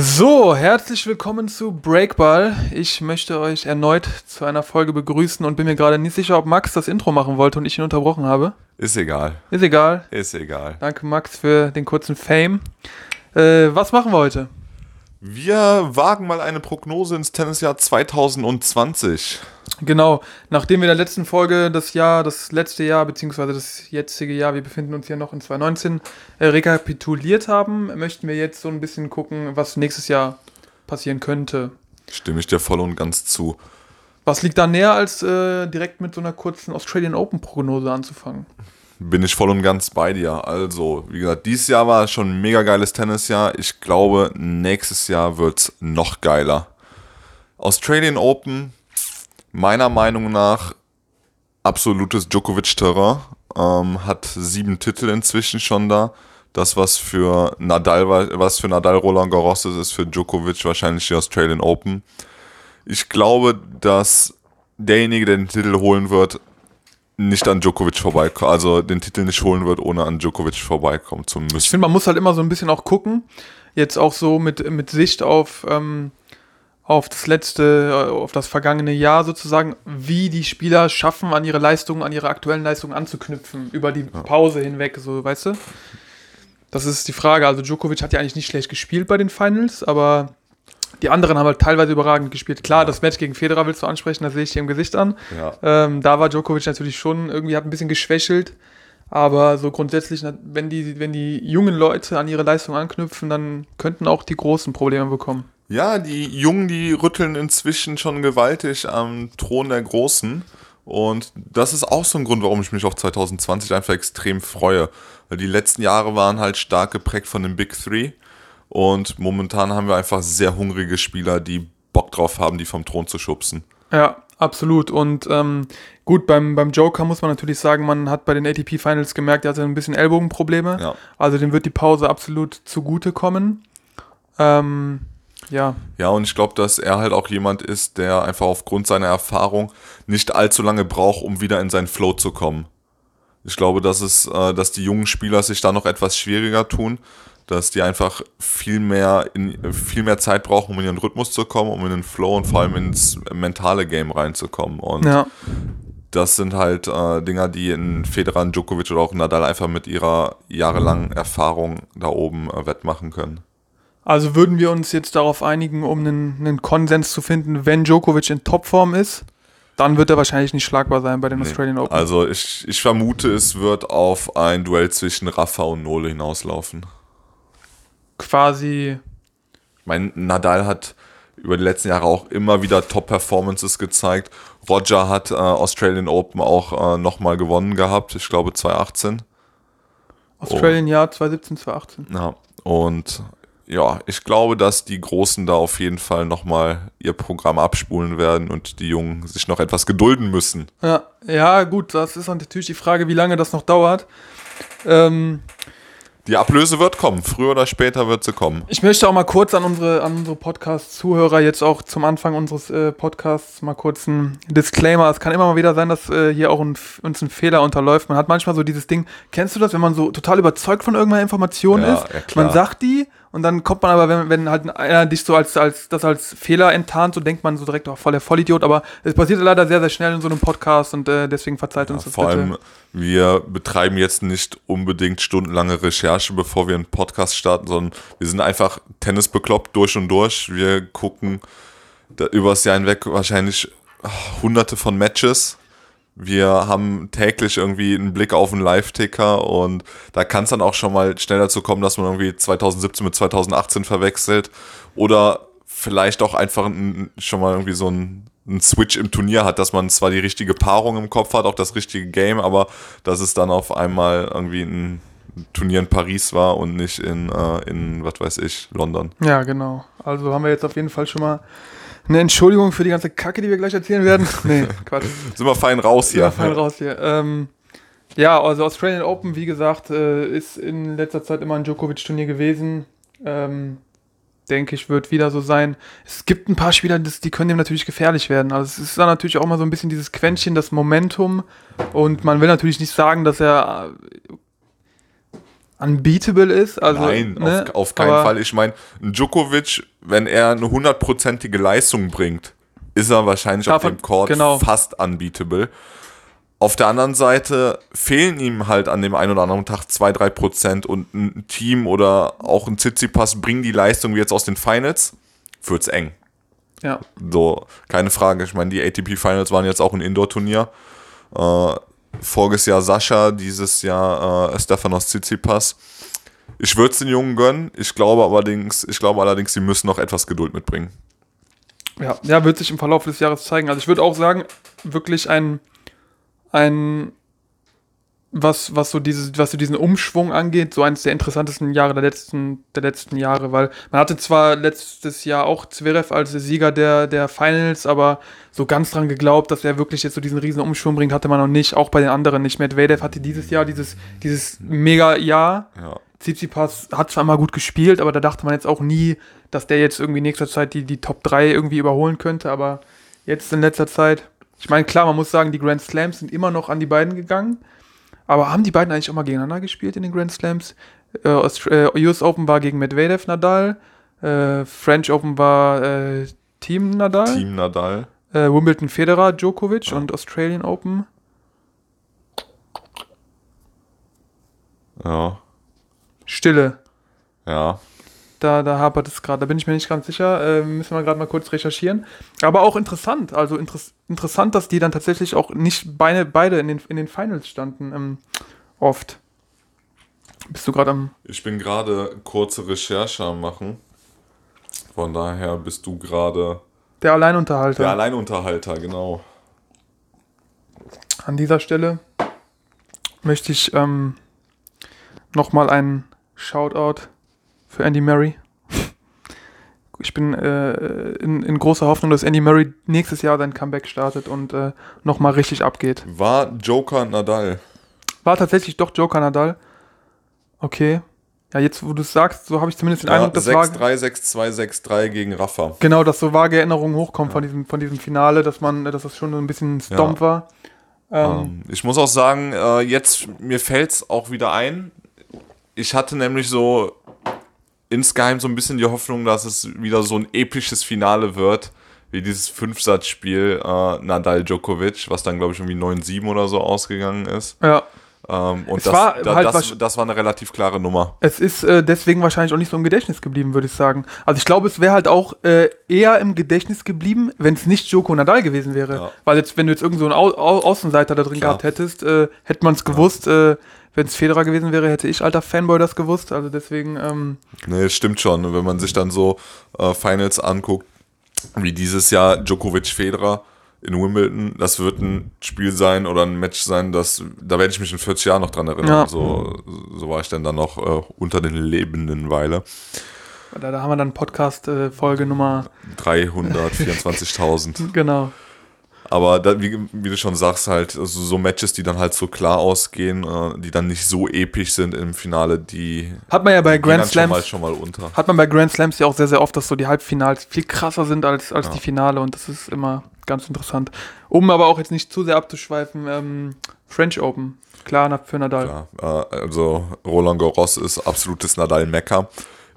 So, herzlich willkommen zu Breakball. Ich möchte euch erneut zu einer Folge begrüßen und bin mir gerade nicht sicher, ob Max das Intro machen wollte und ich ihn unterbrochen habe. Ist egal. Ist egal. Ist egal. Danke, Max, für den kurzen Fame. Äh, was machen wir heute? Wir wagen mal eine Prognose ins Tennisjahr 2020. Genau, nachdem wir in der letzten Folge das Jahr, das letzte Jahr, beziehungsweise das jetzige Jahr, wir befinden uns hier noch in 2019, äh, rekapituliert haben, möchten wir jetzt so ein bisschen gucken, was nächstes Jahr passieren könnte. Stimme ich dir voll und ganz zu. Was liegt da näher, als äh, direkt mit so einer kurzen Australian Open-Prognose anzufangen? Bin ich voll und ganz bei dir. Also, wie gesagt, dieses Jahr war schon ein mega geiles Tennisjahr. Ich glaube, nächstes Jahr wird es noch geiler. Australian Open, meiner Meinung nach, absolutes Djokovic-Terrain. Ähm, hat sieben Titel inzwischen schon da. Das, was für Nadal, was für Nadal Roland Garros ist, ist für Djokovic wahrscheinlich die Australian Open. Ich glaube, dass derjenige, der den Titel holen wird, nicht an Djokovic vorbeikommen, also den Titel nicht holen wird, ohne an Djokovic vorbeikommen zu müssen. Ich finde, man muss halt immer so ein bisschen auch gucken, jetzt auch so mit, mit Sicht auf, ähm, auf das letzte, äh, auf das vergangene Jahr sozusagen, wie die Spieler schaffen, an ihre Leistungen, an ihre aktuellen Leistungen anzuknüpfen, über die Pause hinweg, so, weißt du? Das ist die Frage. Also Djokovic hat ja eigentlich nicht schlecht gespielt bei den Finals, aber die anderen haben halt teilweise überragend gespielt. Klar, das Match gegen Federer willst du ansprechen, das sehe ich dir im Gesicht an. Ja. Ähm, da war Djokovic natürlich schon irgendwie hat ein bisschen geschwächelt. Aber so grundsätzlich, wenn die, wenn die jungen Leute an ihre Leistung anknüpfen, dann könnten auch die großen Probleme bekommen. Ja, die Jungen, die rütteln inzwischen schon gewaltig am Thron der Großen. Und das ist auch so ein Grund, warum ich mich auf 2020 einfach extrem freue. Weil die letzten Jahre waren halt stark geprägt von den Big Three. Und momentan haben wir einfach sehr hungrige Spieler, die Bock drauf haben, die vom Thron zu schubsen. Ja, absolut. Und ähm, gut, beim, beim Joker muss man natürlich sagen, man hat bei den ATP Finals gemerkt, er hatte ein bisschen Ellbogenprobleme. Ja. Also dem wird die Pause absolut zugutekommen. Ähm, ja. Ja, und ich glaube, dass er halt auch jemand ist, der einfach aufgrund seiner Erfahrung nicht allzu lange braucht, um wieder in seinen Flow zu kommen. Ich glaube, dass es, äh, dass die jungen Spieler sich da noch etwas schwieriger tun, dass die einfach viel mehr in viel mehr Zeit brauchen, um in ihren Rhythmus zu kommen, um in den Flow und vor allem ins mentale Game reinzukommen. Und Ja. das sind halt äh, Dinger, die in Federer, Djokovic oder auch Nadal einfach mit ihrer jahrelangen Erfahrung da oben äh, wettmachen können. Also würden wir uns jetzt darauf einigen, um einen, einen Konsens zu finden, wenn Djokovic in Topform ist, dann wird er wahrscheinlich nicht schlagbar sein bei den Australian Open. Also ich, ich vermute, es wird auf ein Duell zwischen Rafa und Nole hinauslaufen. Quasi, Mein Nadal hat über die letzten Jahre auch immer wieder Top-Performances gezeigt. Roger hat äh, Australian Open auch äh, nochmal gewonnen gehabt, ich glaube 2018. Australian Jahr 2017, 2018. Ja, und ja, ich glaube, dass die Großen da auf jeden Fall nochmal ihr Programm abspulen werden und die Jungen sich noch etwas gedulden müssen. Ja, ja, gut, das ist natürlich die Frage, wie lange das noch dauert. Ähm, Die Ablöse wird kommen, früher oder später wird sie kommen. ich möchte auch mal kurz an unsere, an unsere Podcast-Zuhörer jetzt auch zum Anfang unseres äh, Podcasts mal kurz ein Disclaimer. Es kann immer mal wieder sein, dass äh, hier auch ein, uns ein Fehler unterläuft. Man hat manchmal so dieses Ding, kennst du das, wenn man so total überzeugt von irgendeiner Information Ja, ist? ja, man sagt die und dann kommt man aber, wenn, wenn halt einer dich so als, als das als Fehler enttarnt, so denkt man so direkt, oh, voll der Vollidiot. Aber es passiert leider sehr, sehr schnell in so einem Podcast und äh, deswegen verzeiht uns das Vor bitte. allem, wir betreiben jetzt nicht unbedingt stundenlange Recherche, bevor wir einen Podcast starten, sondern wir sind einfach Tennis bekloppt durch und durch. Wir gucken da übers Jahr hinweg wahrscheinlich ah, hunderte von Matches. Wir haben täglich irgendwie einen Blick auf einen Live-Ticker und da kann es dann auch schon mal schnell dazu kommen, dass man irgendwie 2017 mit 2018 verwechselt oder vielleicht auch einfach ein, schon mal irgendwie so ein, ein Switch im Turnier hat, dass man zwar die richtige Paarung im Kopf hat, auch das richtige Game, aber dass es dann auf einmal irgendwie ein Turnier in Paris war und nicht in, äh, in was weiß ich, London. Ja, genau. Also haben wir jetzt auf jeden Fall schon mal eine Entschuldigung für die ganze Kacke, die wir gleich erzählen werden. Nee, Quatsch. Sind wir fein raus hier. Ja, fein raus hier. Ähm, ja, also Australian Open, wie gesagt, äh, ist in letzter Zeit immer ein Djokovic-Turnier gewesen. Ähm, denke ich, wird wieder so sein. Es gibt ein paar Spieler, das, die können dem natürlich gefährlich werden. Also es ist dann natürlich auch mal so ein bisschen dieses Quäntchen, das Momentum. Und man will natürlich nicht sagen, dass er unbeatable ist. Also, Nein, ne? auf, auf keinen Aber- Fall. Ich meine, Djokovic, wenn er eine hundertprozentige Leistung bringt, ist er wahrscheinlich auf dem Court genau. fast unbeatable. Auf der anderen Seite fehlen ihm halt an dem einen oder anderen Tag 2-3 Prozent und ein Team oder auch ein Tsitsipas bringen die Leistung wie jetzt aus den Finals, wird's eng. Ja. So, keine Frage. Ich meine, die ATP Finals waren jetzt auch ein Indoor-Turnier. Äh, voriges Jahr Sascha, dieses Jahr äh, Stefanos Tsitsipas. Ich würde es den Jungen gönnen. Ich glaube allerdings, ich glaube allerdings, sie müssen noch etwas Geduld mitbringen. Ja, ja, wird sich im Verlauf des Jahres zeigen. Also ich würde auch sagen, wirklich ein, ein was, was so dieses, was so diesen Umschwung angeht, so eines der interessantesten Jahre der letzten, der letzten Jahre, weil man hatte zwar letztes Jahr auch Zverev als Sieger der, der Finals, aber so ganz dran geglaubt, dass er wirklich jetzt so diesen riesen Umschwung bringt, hatte man noch nicht, auch bei den anderen nicht. Medvedev hatte dieses Jahr dieses, dieses mega Jahr. Ja. Tsitsipas hat zwar mal gut gespielt, aber da dachte man jetzt auch nie, dass der jetzt irgendwie in nächster Zeit die, die Top 3 irgendwie überholen könnte, aber jetzt in letzter Zeit, ich meine, klar, man muss sagen, die Grand Slams sind immer noch an die beiden gegangen, aber haben die beiden eigentlich auch mal gegeneinander gespielt in den Grand Slams? Äh, Aust- äh, US Open war gegen Medvedev Nadal, äh, French Open war äh, Team Nadal, Team Nadal. Äh, Wimbledon Federer Djokovic und Australian Open. Ja. Stille. Ja. Da, da hapert es gerade, da bin ich mir nicht ganz sicher. Äh, müssen wir gerade mal kurz recherchieren. Aber auch interessant, also interess interessant, dass die dann tatsächlich auch nicht beide, beide in, den, in den Finals standen. Ähm, oft. Bist du gerade am. Ich bin gerade kurze Recherche am machen. Von daher bist du gerade Der Alleinunterhalter. der Alleinunterhalter, genau. An dieser Stelle möchte ich ähm, nochmal einen Shoutout für Andy Murray. Ich bin äh, in, in großer Hoffnung, dass Andy Murray nächstes Jahr sein Comeback startet und äh, nochmal richtig abgeht. War Joker Nadal. War tatsächlich doch Joker Nadal. Okay. Ja, jetzt wo du es sagst, so habe ich zumindest den Ja, Eindruck, das war 6-3, 6-2, 6-3 gegen Rafa. genau, dass so vage Erinnerungen hochkommen von diesem von diesem Finale, dass man, dass das schon so ein bisschen Stomp Ja. war. Ähm, Ähm, ich muss auch sagen, äh, jetzt mir fällt es auch wieder ein. Ich hatte nämlich so insgeheim so ein bisschen die Hoffnung, dass es wieder so ein episches Finale wird, wie dieses Fünfsatzspiel äh, Nadal-Djokovic, was dann, glaube ich, irgendwie 9-7 oder so ausgegangen ist. ja. Ähm, und das, war da, halt das, das war eine relativ klare Nummer. Es ist äh, deswegen wahrscheinlich auch nicht so im Gedächtnis geblieben, würde ich sagen. Also ich glaube, es wäre halt auch äh, eher im Gedächtnis geblieben, wenn es nicht Joko Nadal gewesen wäre. Ja. Weil jetzt, wenn du jetzt irgend so einen Au Au Außenseiter da drin Klar. gehabt hättest, äh, hätte man es gewusst. Äh, wenn es Federer gewesen wäre, hätte ich alter Fanboy das gewusst. Also deswegen, ähm, Nee, stimmt schon. Wenn man sich dann so äh, Finals anguckt, wie dieses Jahr Djokovic-Federer in Wimbledon, das wird ein Spiel sein oder ein Match sein, das, da werde ich mich in 40 Jahren noch dran erinnern. Ja. So, so war ich dann, dann noch äh, unter den lebenden Weile. da, da haben wir dann Podcast-Folge Nummer, 324.000. genau. Aber da, wie, wie du schon sagst, halt, also so Matches, die dann halt so klar ausgehen, äh, die dann nicht so episch sind im Finale, die Hat man ja bei Grand dann schon mal, Slams, schon mal unter. hat man bei Grand Slams ja auch sehr, sehr oft, dass so die Halbfinals viel krasser sind als, als die Finale und das ist immer ganz interessant. Um aber auch jetzt nicht zu sehr abzuschweifen, ähm, French Open, klar für Nadal. Ja, äh, also Roland Garros ist absolutes Nadal-Mecker.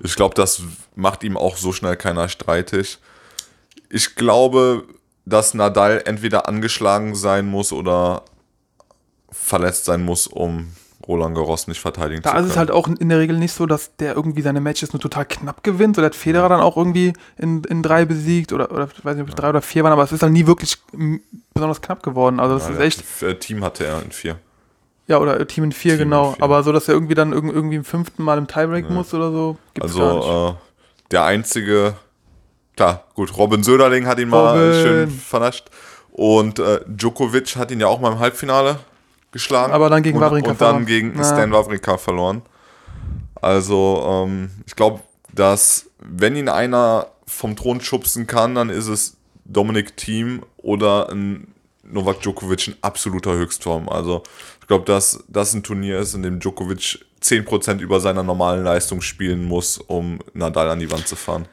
Ich glaube, das macht ihm auch so schnell keiner streitig. Ich glaube, dass Nadal entweder angeschlagen sein muss oder verletzt sein muss, um Roland Garros nicht verteidigen Da zu ist können. es halt auch in der Regel nicht so, dass der irgendwie seine Matches nur total knapp gewinnt. So der hat Federer dann auch irgendwie in, in drei besiegt oder, oder ich weiß nicht, ob es drei oder vier waren, aber es ist dann nie wirklich besonders knapp geworden. Also das Ja, ist echt, äh, Team hatte er in vier. ja, oder äh, Team in vier, Team in genau. vier. Aber so, dass er irgendwie dann irg- irgendwie im fünften Mal im Tiebreak muss oder so, gibt's gar nicht. Also äh, der einzige, klar, gut, Robin Söderling hat ihn mal Robin. schön vernascht. Und äh, Djokovic hat ihn ja auch mal im Halbfinale geschlagen. Aber dann gegen und, Wawrinka Und dann verloren. gegen Ja. Stan Wawrinka verloren. Also ähm, ich glaube, dass wenn ihn einer vom Thron schubsen kann, dann ist es Dominik Thiem oder ein Novak Djokovic in absoluter Höchstform. Also ich glaube, dass das ein Turnier ist, in dem Djokovic 10% über seiner normalen Leistung spielen muss, um Nadal an die Wand zu fahren.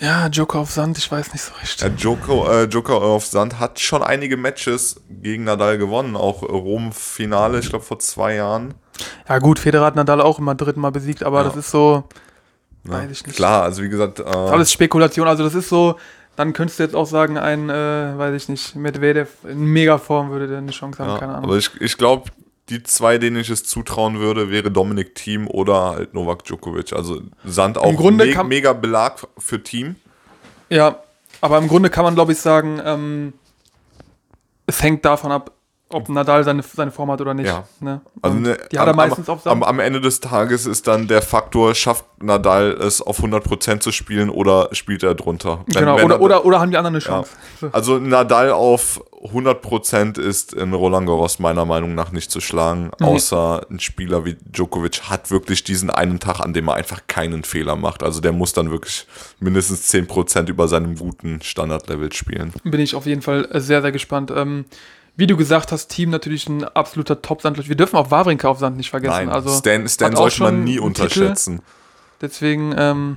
Ja, Joker auf Sand, ich weiß nicht so recht. Ja, Joko, äh, Joker auf Sand hat schon einige Matches gegen Nadal gewonnen, auch Rom-Finale, ich glaube vor zwei Jahren. Ja, gut, Federer hat Nadal auch im Madrid mal besiegt, aber Ja. das ist so, Ne? Weiß ich nicht. Klar, also wie gesagt, äh, alles Spekulation. Also, das ist so, dann könntest du jetzt auch sagen, ein, äh, weiß ich nicht, Medvedev in Megaform würde der eine Chance haben, ja, keine Ahnung. aber ich, ich glaube, die zwei, denen ich es zutrauen würde, wäre Dominik Thiem oder halt Novak Djokovic. Also Sand auch me mega Belag für Team. Ja, aber im Grunde kann man, glaube ich, sagen, ähm, es hängt davon ab, ob Nadal seine, seine Form hat oder nicht. Ja. Ne? Also ne, die hat er am- meistens am, auf Sand. am, am Ende des Tages ist dann der Faktor, schafft Nadal es auf 100% zu spielen oder spielt er drunter? Wenn- genau, wenn oder, er- oder, oder haben die anderen eine Chance. So. Also Nadal auf 100% ist in Roland Garros meiner Meinung nach nicht zu schlagen, Nee. außer ein Spieler wie Djokovic hat wirklich diesen einen Tag, an dem er einfach keinen Fehler macht. Also der muss dann wirklich mindestens 10% über seinem guten Standardlevel spielen. Bin ich auf jeden Fall sehr, sehr gespannt. Ähm, wie du gesagt hast, Team natürlich ein absoluter Top-Sand. Wir dürfen auch Wawrinka auf Sand nicht vergessen. Nein, also Stan, Stan sollte man nie Titel. unterschätzen. Deswegen, ähm,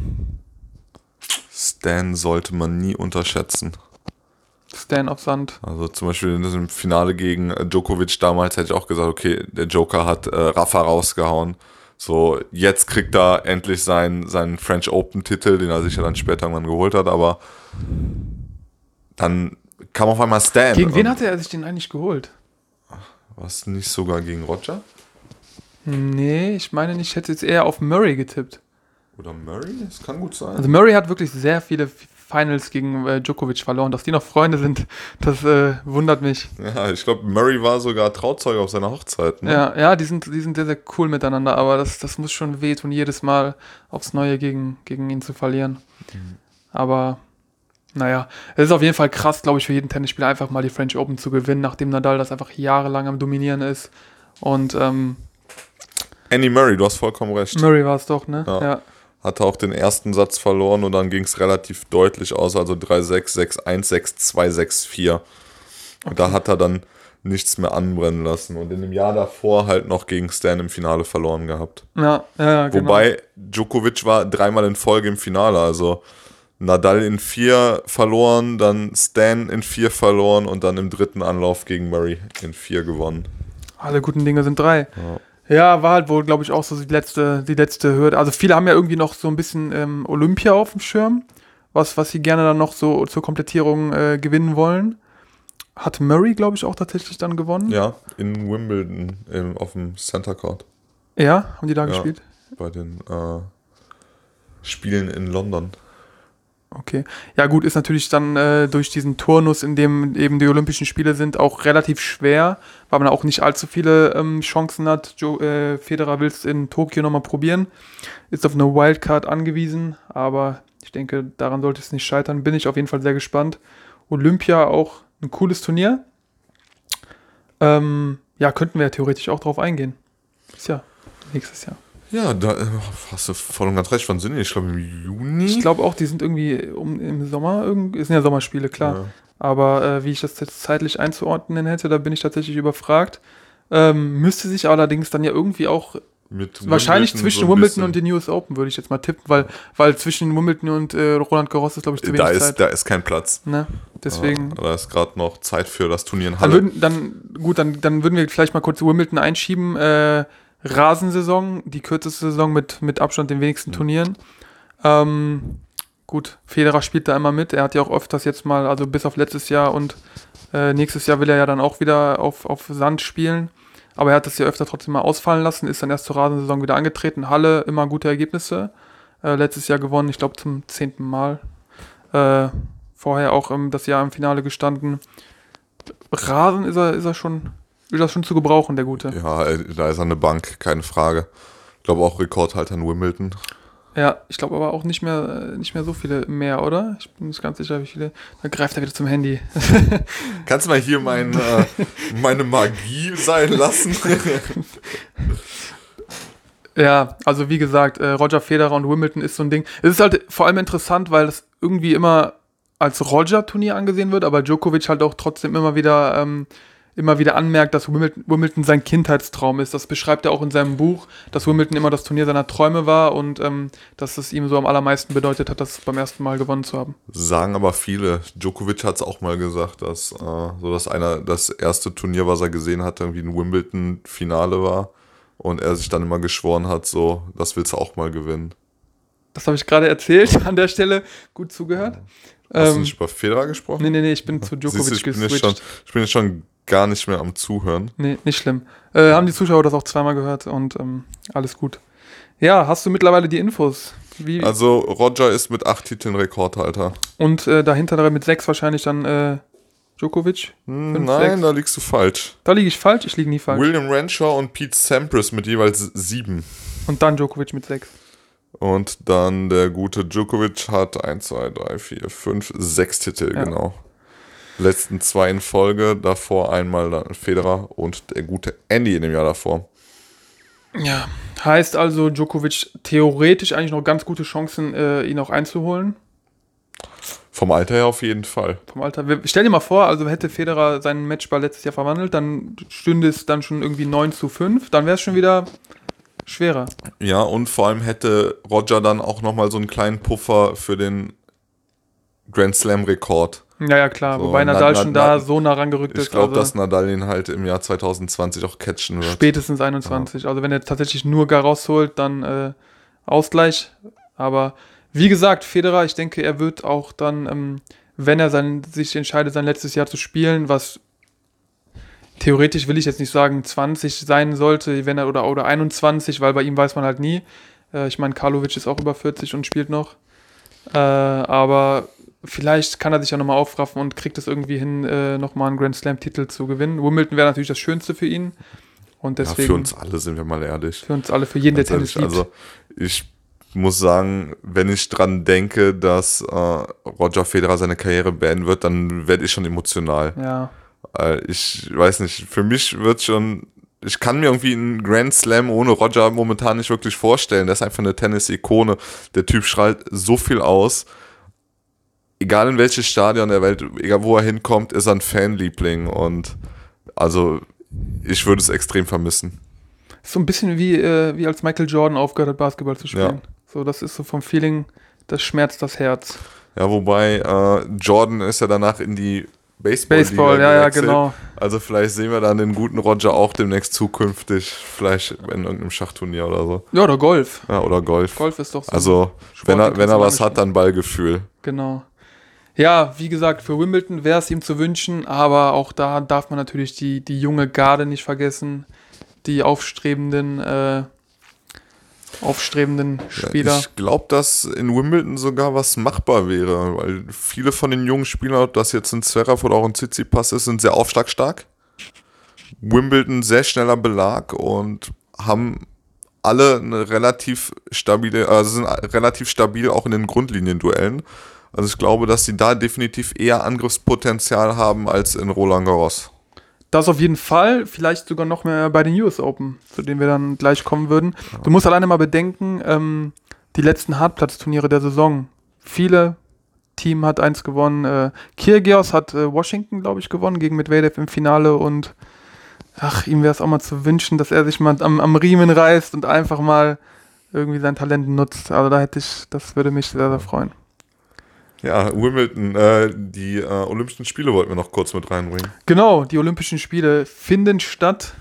Stan sollte man nie unterschätzen. Stan auf Sand. Also zum Beispiel in diesem Finale gegen äh, Djokovic damals hätte ich auch gesagt, okay, der Joker hat äh, Rafa rausgehauen. So, jetzt kriegt er endlich seinen, seinen French Open-Titel, den er sich ja dann später irgendwann geholt hat, aber dann kam auf einmal Stan. Gegen wen hatte er sich den eigentlich geholt? Was nicht sogar gegen Roger? Nee, ich meine nicht, ich hätte jetzt eher auf Murray getippt. Oder Murray? Das kann gut sein. Also Murray hat wirklich sehr viele Finals gegen äh, Djokovic verloren. Dass die noch Freunde sind, das äh, wundert mich. ja, ich glaube, Murray war sogar Trauzeuge auf seiner Hochzeit. Ne? Ja, ja, die sind, die sind sehr, sehr cool miteinander, aber das, das muss schon wehtun, jedes Mal aufs Neue gegen, gegen ihn zu verlieren. Aber naja, es ist auf jeden Fall krass, glaube ich, für jeden Tennisspieler einfach mal die French Open zu gewinnen, nachdem Nadal das einfach jahrelang am Dominieren ist. Und ähm, Andy Murray, du hast vollkommen recht. Murray war es doch, ne? Ja. ja. hatte auch den ersten Satz verloren und dann ging es relativ deutlich aus, also 3-6, 6-1, 6-2, 6-4. Und da hat er dann nichts mehr anbrennen lassen und in dem Jahr davor halt noch gegen Stan im Finale verloren gehabt. Ja, ja, genau. Wobei Djokovic war dreimal in Folge im Finale, also Nadal in vier verloren, dann Stan in vier verloren und dann im dritten Anlauf gegen Murray in vier gewonnen. Alle guten Dinge sind drei. Ja, war halt wohl, glaube ich, auch so die letzte, die letzte Hürde. Also viele haben ja irgendwie noch so ein bisschen ähm, Olympia auf dem Schirm, was, was sie gerne dann noch so zur Komplettierung äh, gewinnen wollen. Hat Murray, glaube ich, auch tatsächlich dann gewonnen. Ja, in Wimbledon im, auf dem Center Court Ja, haben die da Ja. gespielt? bei den äh, Spielen in London. Okay. Ja, gut, ist natürlich dann äh, durch diesen Turnus, in dem eben die Olympischen Spiele sind, auch relativ schwer, weil man auch nicht allzu viele ähm, Chancen hat. Jo, äh, Federer will es in Tokio nochmal probieren, ist auf eine Wildcard angewiesen, aber ich denke, daran sollte es nicht scheitern. Bin ich auf jeden Fall sehr gespannt. Olympia auch ein cooles Turnier. Ähm, ja, könnten wir ja theoretisch auch drauf eingehen. Ist ja nächstes Jahr. Ja, da äh, hast du voll und ganz recht. Wann sind die? Ich glaube im Juni. Ich glaube auch, die sind irgendwie um, im Sommer, irgendwie, es sind ja Sommerspiele, klar. Ja. Aber äh, wie ich das jetzt zeitlich einzuordnen hätte, da bin ich tatsächlich überfragt. Ähm, müsste sich allerdings dann ja irgendwie auch Mit wahrscheinlich Wimbledon zwischen so Wimbledon und den US Open, würde ich jetzt mal tippen, weil, weil zwischen Wimbledon und äh, Roland Garros ist, glaube ich, zu wenig da ist, Zeit. da ist kein Platz. Ne? Deswegen. Da ist gerade noch Zeit für das Turnier in Dann Halle. würden, dann, gut, dann, dann würden wir vielleicht mal kurz Wimbledon einschieben. Äh, Rasensaison, die kürzeste Saison mit, mit Abstand den wenigsten Turnieren. Ähm, gut, Federer spielt da immer mit. Er hat ja auch öfters jetzt mal, also bis auf letztes Jahr und äh, nächstes Jahr will er ja dann auch wieder auf, auf Sand spielen. Aber er hat das ja öfter trotzdem mal ausfallen lassen, ist dann erst zur Rasensaison wieder angetreten. Halle immer gute Ergebnisse. Äh, letztes Jahr gewonnen, ich glaube zum zehnten Mal. Äh, vorher auch ähm, das Jahr im Finale gestanden. Rasen ist er, ist er schon, ist er schon zu gebrauchen, der Gute. ja, da ist er eine Bank, keine Frage. Ich glaube auch Rekordhalter in Wimbledon. Ja, ich glaube aber auch nicht mehr, äh, nicht mehr so viele mehr, oder? Ich bin nicht ganz sicher, wie viele. Dann greift er wieder zum Handy. Kannst du mal hier mein, äh, meine Magie sein lassen? Ja, also wie gesagt, äh, Roger Federer und Wimbledon ist so ein Ding. Es ist halt vor allem interessant, weil es irgendwie immer als Roger-Turnier angesehen wird, aber Djokovic halt auch trotzdem immer wieder, ähm, immer wieder anmerkt, dass Wimbledon, sein Kindheitstraum ist. Das beschreibt er auch in seinem Buch, dass Wimbledon immer das Turnier seiner Träume war und ähm, dass es ihm so am allermeisten bedeutet hat, das beim ersten Mal gewonnen zu haben. Sagen aber viele. Djokovic hat es auch mal gesagt, dass äh, so dass einer das erste Turnier, was er gesehen hat, irgendwie ein Wimbledon-Finale war. und er sich dann immer geschworen hat, so, das willst du auch mal gewinnen. Das habe ich gerade erzählt an der Stelle. Gut zugehört. Hast du Ähm, nicht über Federer gesprochen? nee, nee, nee, ich bin zu Siehst du, Djokovic ich, bin jetzt geswitcht. schon, ich bin jetzt schon gar nicht mehr am Zuhören. Nee, nicht schlimm. Äh, haben die Zuschauer das auch zweimal gehört und ähm, alles gut. Ja, hast du mittlerweile die Infos? Wie, Also Roger ist mit acht Titeln Rekordhalter. und äh, dahinter mit sechs wahrscheinlich dann äh, Djokovic? Hm, Fünf, Nein, sechs. da liegst du falsch. Da liege ich falsch, ich liege nie falsch. William Renshaw und Pete Sampras mit jeweils sieben. Und dann Djokovic mit sechs. Und dann der gute Djokovic hat 1, 2, 3, 4, 5, 6 Titel, Ja. genau. Letzten zwei in Folge, davor einmal Federer und der gute Andy in dem Jahr davor. Ja. Heißt also, Djokovic theoretisch eigentlich noch ganz gute Chancen, äh, ihn auch einzuholen. Vom Alter her auf jeden Fall. Vom Alter. Wir- Stell dir mal vor, also hätte Federer seinen Matchball letztes Jahr verwandelt, dann stünde es dann schon irgendwie 9 zu 5. Dann wäre es schon wieder schwerer. Ja, und vor allem hätte Roger dann auch nochmal so einen kleinen Puffer für den Grand Slam-Rekord. Ja, ja, klar. So, Wobei na- Nadal na- schon da na- so nah rangerückt Ich ist. glaube, also dass Nadal ihn halt im Jahr 2020 auch catchen wird. spätestens 21. Also wenn er tatsächlich nur gar rausholt, dann äh, Ausgleich. Aber wie gesagt, Federer, ich denke, er wird auch dann, ähm, wenn er sein, sich entscheidet, sein letztes Jahr zu spielen, was theoretisch will ich jetzt nicht sagen 20 sein sollte, wenn er oder, oder 21, weil bei ihm weiß man halt nie. Äh, ich meine, Karlovic ist auch über 40 und spielt noch. Äh, aber vielleicht kann er sich ja nochmal aufraffen und kriegt es irgendwie hin, äh, nochmal einen Grand Slam-Titel zu gewinnen. Wimbledon wäre natürlich das Schönste für ihn. Und Ja, deswegen für uns alle, sind wir mal ehrlich. für uns alle, für jeden, der Ganz Tennis ehrlich, liebt. also ich muss sagen, wenn ich dran denke, dass äh, Roger Federer seine Karriere beenden wird, dann werde ich schon emotional. ja, Äh, ich weiß nicht, für mich wird schon, ich kann mir irgendwie einen Grand Slam ohne Roger momentan nicht wirklich vorstellen. Der ist einfach eine Tennis-Ikone. Der Typ strahlt so viel aus. Egal in welches Stadion der Welt, egal wo er hinkommt, ist er ein Fanliebling und also ich würde es extrem vermissen. ist so ein bisschen wie, äh, wie als Michael Jordan aufgehört hat, Basketball zu spielen. Ja. So, das ist so vom Feeling, das schmerzt das Herz. Ja, wobei äh, Jordan ist ja danach in die Baseball, Baseball, ja, ja, genau. Also vielleicht sehen wir dann den guten Roger auch demnächst zukünftig, vielleicht in irgendeinem Schachturnier oder so. Ja, oder Golf. Ja, oder Golf. Golf ist doch so. Also, wenn er, wenn er was hat, dann Ballgefühl. Genau. Ja, wie gesagt, für Wimbledon wäre es ihm zu wünschen, aber auch da darf man natürlich die, die junge Garde nicht vergessen, die aufstrebenden, äh, aufstrebenden Spieler. Ja, ich glaube, dass in Wimbledon sogar was machbar wäre, weil viele von den jungen Spielern, ob das jetzt ein Zverev oder auch ein Tsitsipas ist, sind sehr aufschlagstark. Wimbledon sehr schneller Belag und haben alle eine relativ stabile, also sind relativ stabil auch in den Grundlinienduellen. Also ich glaube, dass sie da definitiv eher Angriffspotenzial haben als in Roland Garros. Das auf jeden Fall, vielleicht sogar noch mehr bei den US Open, zu denen wir dann gleich kommen würden. Du musst alleine mal bedenken, ähm, die letzten Hartplatzturniere der Saison. Viele Team hat eins gewonnen. Äh, Kyrgios hat äh, Washington, glaube ich, gewonnen gegen Medvedev im Finale und ach, ihm wäre es auch mal zu wünschen, dass er sich mal am, am Riemen reißt und einfach mal irgendwie sein Talent nutzt. Also da hätte ich, das würde mich sehr, sehr freuen. Ja, Wimbledon, äh, die äh, Olympischen Spiele wollten wir noch kurz mit reinbringen. Genau, die Olympischen Spiele finden statt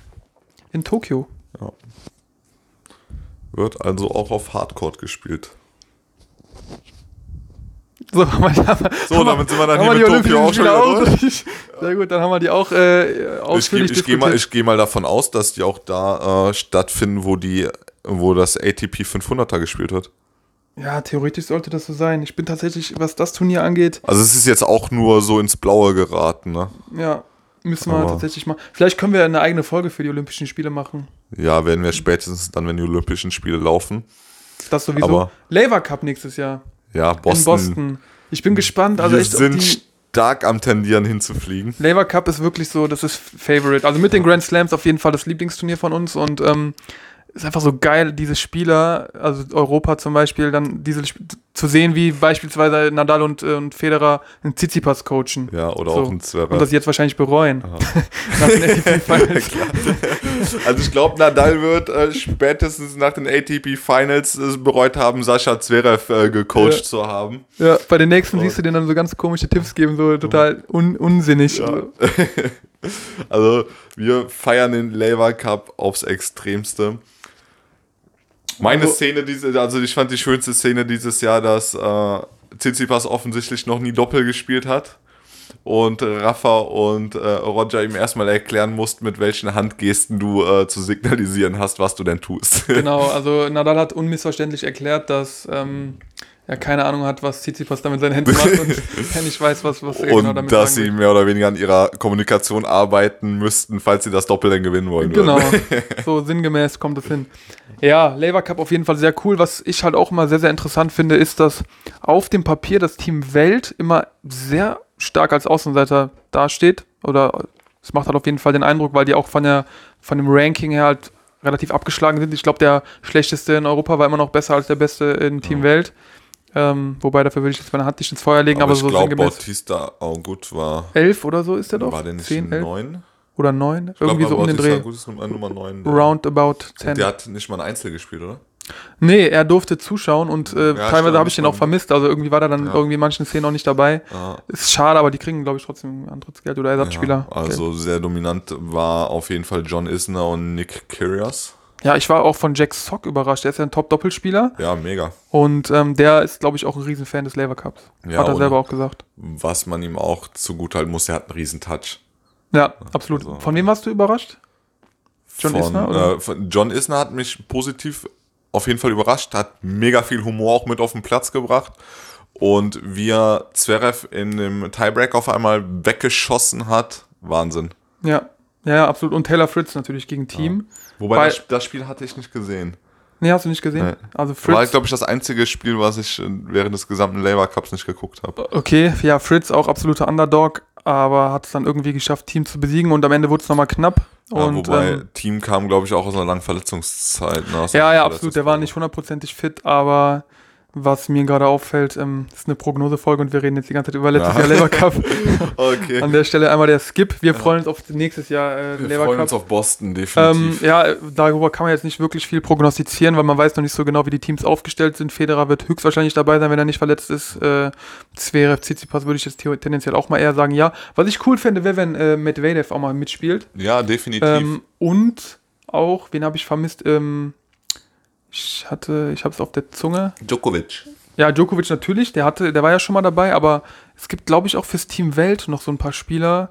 in Tokio. Wird also auch auf Hardcourt gespielt. So, haben So, damit sind wir dann hier mit Tokio auch schon auch durch. Sehr gut, dann haben wir die auch äh, Ich, ausführlich ich gehe mal, ich geh mal davon aus, dass die auch da äh, stattfinden, wo die, wo das ATP 500er gespielt wird. Ja, theoretisch sollte das so sein. Ich bin tatsächlich, was das Turnier angeht, Also es ist jetzt auch nur so ins Blaue geraten, ne? ja, müssen wir Aber- tatsächlich mal. Vielleicht können wir eine eigene Folge für die Olympischen Spiele machen. Ja, werden wir spätestens dann, wenn die Olympischen Spiele laufen. Das sowieso. Aber- Laver Cup nächstes Jahr Ja, Boston. in Boston. Ich bin gespannt. Also wir echt, sind stark am tendieren hinzufliegen. Laver Cup ist wirklich so, das ist Favorite. Also mit den Grand Slams auf jeden Fall das Lieblingsturnier von uns und ähm, ist einfach so geil, diese Spieler, also Europa zum Beispiel, dann diese zu sehen, wie beispielsweise Nadal und, äh, und Federer einen Tsitsipas coachen. Ja, oder So. auch ein Und Zverev. das jetzt wahrscheinlich bereuen. Nach den ATP Finals. Also ich glaube, Nadal wird äh, spätestens nach den ATP Finals äh, bereut haben, Sascha Zverev äh, gecoacht Ja. zu haben. Ja, bei den nächsten siehst du denen dann so ganz komische Tipps geben, so total un unsinnig. Ja. Also wir feiern den Labour Cup aufs Extremste. Meine Szene, diese, also ich fand die schönste Szene dieses Jahr, dass äh, Tsitsipas offensichtlich noch nie Doppel gespielt hat und Rafa und äh, Roger ihm erstmal erklären mussten, mit welchen Handgesten du äh, zu signalisieren hast, was du denn tust. Genau, also Nadal hat unmissverständlich erklärt, dass ähm, er keine Ahnung hat, was Tsitsipas da mit seinen Händen macht und er nicht weiß, was, was er und genau damit dass sie mehr oder weniger an ihrer Kommunikation arbeiten müssten, falls sie das Doppel denn gewinnen wollen Genau, so sinngemäß kommt es hin. Ja, Labour Cup auf jeden Fall sehr cool. Was ich halt auch immer sehr, sehr interessant finde, ist, dass auf dem Papier das Team Welt immer sehr stark als Außenseiter dasteht. Oder es macht halt auf jeden Fall den Eindruck, weil die auch von, der, von dem Ranking her halt relativ abgeschlagen sind. Ich glaube, der schlechteste in Europa war immer noch besser als der beste in Team Welt. Ähm, wobei, dafür würde ich jetzt meine Hand nicht ins Feuer legen, aber, Aber, so ich glaube, sinngemäß. Bautista Agut war, Elf oder so ist der doch? war der nicht 10, 11 neun? oder 9? Ich glaub, Irgendwie so um den Dreh. Agut ist Nummer, neun. Roundabout 10. Der hat nicht mal ein Einzel gespielt, oder? Nee, er durfte zuschauen und äh, teilweise stimmt, habe ich den auch vermisst. Also irgendwie war er dann Ja. irgendwie in manchen Szenen auch nicht dabei. Ja. Ist schade, aber die kriegen, glaube ich, trotzdem Antrittsgeld oder Ersatzspieler. Ja, also sehr dominant war auf jeden Fall John Isner und Nick Kyrgios. Ja, ich war auch von Jack Sock überrascht. Der ist ja ein Top-Doppelspieler Ja, mega. und ähm, der ist, glaube ich, auch ein Riesenfan des Labour Cups. Ja, Hat er selber auch gesagt. Was man ihm auch zugutehalten muss, er hat einen riesen Touch. Ja, absolut. also- Von wem warst du überrascht? John von, Isner, oder? Äh, John Isner hat mich positiv auf jeden Fall überrascht, hat mega viel Humor auch mit auf den Platz gebracht. Und wie er Zverev in dem Tiebreak auf einmal weggeschossen hat, Wahnsinn. Ja. ja, ja, absolut. Und Taylor Fritz natürlich gegen Team. Wobei Bei- das, das Spiel hatte ich nicht gesehen. Nee, hast du nicht gesehen? Nee. Also War, Fritz. glaube ich, das einzige Spiel, was ich äh, während des gesamten Labour Cups nicht geguckt habe. Okay, ja, Fritz auch absoluter Underdog, aber hat es dann irgendwie geschafft, Team zu besiegen und am Ende wurde es nochmal knapp. Ja, Und, wobei ähm, Team kam, glaube ich, auch aus einer langen Verletzungszeit. Ne, ja, ja, absolut. Der war nicht hundertprozentig fit, aber was mir gerade auffällt, ähm, ist eine Prognosefolge und wir reden jetzt die ganze Zeit über letztes Ja. Jahr Labour Cup. Okay. An der Stelle einmal der Skip. Wir freuen uns auf nächstes Jahr äh, Wir Labour freuen Cup. uns auf Boston, Ähm, definitiv. ja, darüber kann man jetzt nicht wirklich viel prognostizieren, weil man weiß noch nicht so genau, wie die Teams aufgestellt sind. Federer wird höchstwahrscheinlich dabei sein, wenn er nicht verletzt ist. Äh, Zverev, Tsitsipas würde ich jetzt tendenziell auch mal eher sagen, ja. Was ich cool fände, wäre, wenn äh, Medvedev auch mal mitspielt. ja, definitiv. Ähm, und auch, wen habe ich vermisst? Ähm, ich hatte, ich habe es auf der Zunge. Djokovic. Ja, Djokovic natürlich, der hatte, der war ja schon mal dabei, aber es gibt, glaube ich, auch fürs Team Welt noch so ein paar Spieler,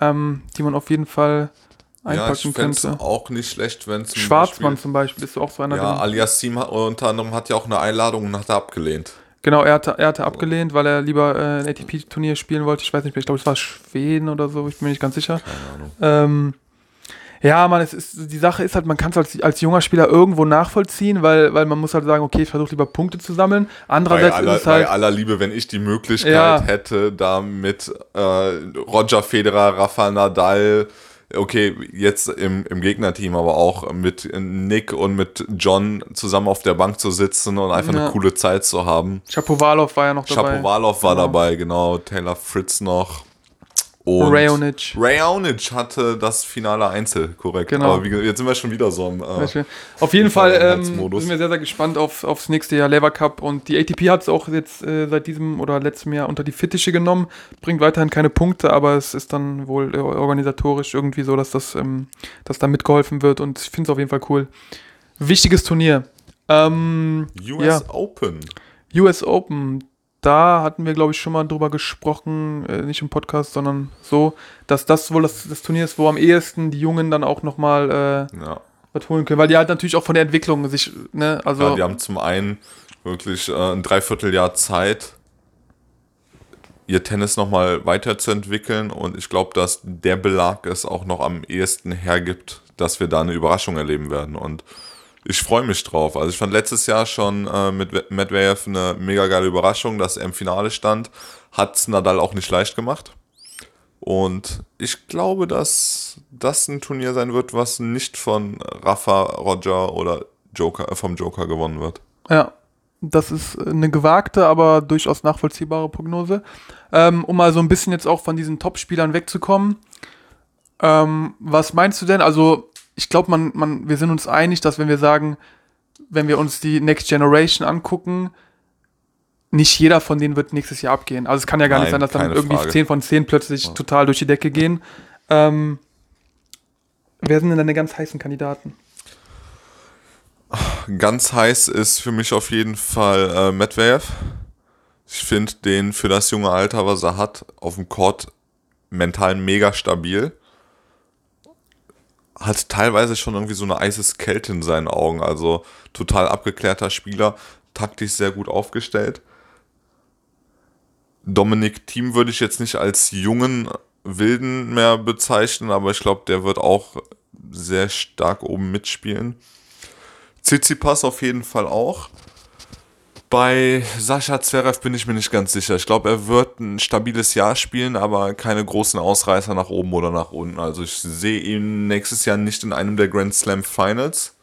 ähm, die man auf jeden Fall Ja, ich einpacken fände es könnte. auch nicht schlecht, wenn es Schwarzmann zum Beispiel ist auch so einer. Ja, Aliassim hat- unter anderem hat ja auch eine Einladung und hat er abgelehnt. genau, er hatte, er hatte abgelehnt, weil er lieber äh, ein ATP-Turnier spielen wollte. Ich weiß nicht mehr, ich glaube, es war Schweden oder so, ich bin mir nicht ganz sicher. Keine Ahnung. Ähm, ja, man, es ist, die Sache ist halt, man kann es als, als junger Spieler irgendwo nachvollziehen, weil, weil man muss halt sagen, okay, ich versuche lieber Punkte zu sammeln. Andererseits aller, ist es halt, bei aller Liebe, wenn ich die Möglichkeit Ja. hätte, da mit äh, Roger Federer, Rafa Nadal, okay, jetzt im, im Gegnerteam, aber auch mit Nick und mit John zusammen auf der Bank zu sitzen und einfach Ja. eine coole Zeit zu haben. Chapovalov war ja noch dabei. Shapovalov war Genau. dabei, genau, Taylor Fritz noch. Und Raonic. Raonic hatte das finale Einzel, korrekt. Genau. Aber wie, jetzt sind wir schon wieder so am. Äh. Auf jeden im Fall ähm, sind wir sehr, sehr gespannt auf, aufs nächste Jahr Lever Cup und die ATP hat es auch jetzt äh, seit diesem oder letztem Jahr unter die Fittiche genommen, bringt weiterhin keine Punkte, aber es ist dann wohl äh, organisatorisch irgendwie so, dass das ähm, dass da mitgeholfen wird und ich finde es auf jeden Fall cool. Wichtiges Turnier. Ähm, US ja. Open. US Open, da hatten wir, glaube ich, schon mal drüber gesprochen, äh, nicht im Podcast, sondern so, dass das wohl das, das Turnier ist, wo am ehesten die Jungen dann auch nochmal äh, Ja. was holen können, weil die halt natürlich auch von der Entwicklung sich, ne, also ja, die haben zum einen wirklich äh, ein Dreivierteljahr Zeit, ihr Tennis nochmal weiterzuentwickeln und ich glaube, dass der Belag es auch noch am ehesten hergibt, dass wir da eine Überraschung erleben werden und ich freue mich drauf. Also ich fand letztes Jahr schon äh, mit Medvedev eine mega geile Überraschung, dass er im Finale stand. Hat Nadal auch nicht leicht gemacht. Und ich glaube, dass das ein Turnier sein wird, was nicht von Rafa, Roger oder Joker, äh, vom Joker gewonnen wird. ja, das ist eine gewagte, aber durchaus nachvollziehbare Prognose. Ähm, um mal so ein bisschen jetzt auch von diesen Top-Spielern wegzukommen. Ähm, was meinst du denn? Also, ich glaube, man, man, wir sind uns einig, dass wenn wir sagen, wenn wir uns die Next Generation angucken, nicht jeder von denen wird nächstes Jahr abgehen. Also es kann ja gar nicht Nein, sein, dass dann irgendwie Frage. 10 von 10 plötzlich total durch die Decke gehen. Ähm, wer sind denn deine ganz heißen Kandidaten? ganz heiß ist für mich auf jeden Fall äh, Medvedev. Ich finde den für das junge Alter, was er hat, auf dem Court mental mega stabil. Hat teilweise schon irgendwie so eine eises Kälte in seinen Augen. Also total abgeklärter Spieler, taktisch sehr gut aufgestellt. Dominik Thiem würde ich jetzt nicht als jungen Wilden mehr bezeichnen, aber ich glaube, der wird auch sehr stark oben mitspielen. Tsitsipas auf jeden Fall auch. Bei Sascha Zverev bin ich mir nicht ganz sicher. Ich glaube, er wird ein stabiles Jahr spielen, aber keine großen Ausreißer nach oben oder nach unten. Also ich sehe ihn nächstes Jahr nicht in einem der Grand Slam Finals.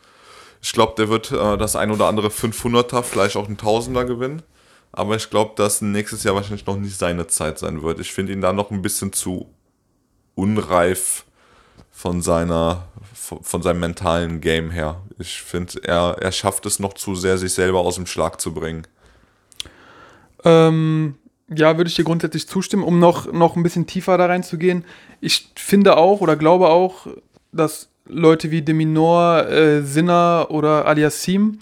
Ich glaube, der wird äh, das ein oder andere 500er, vielleicht auch ein Tausender gewinnen. Aber ich glaube, dass nächstes Jahr wahrscheinlich noch nicht seine Zeit sein wird. Ich finde ihn da noch ein bisschen zu unreif von seiner von seinem mentalen Game her. Ich finde, er, er schafft es noch zu sehr, sich selber aus dem Schlag zu bringen. Ähm, ja, würde ich dir grundsätzlich zustimmen, um noch, noch ein bisschen tiefer da reinzugehen. Ich finde auch oder glaube auch, dass Leute wie Deminor, äh, Sinner oder Aliassim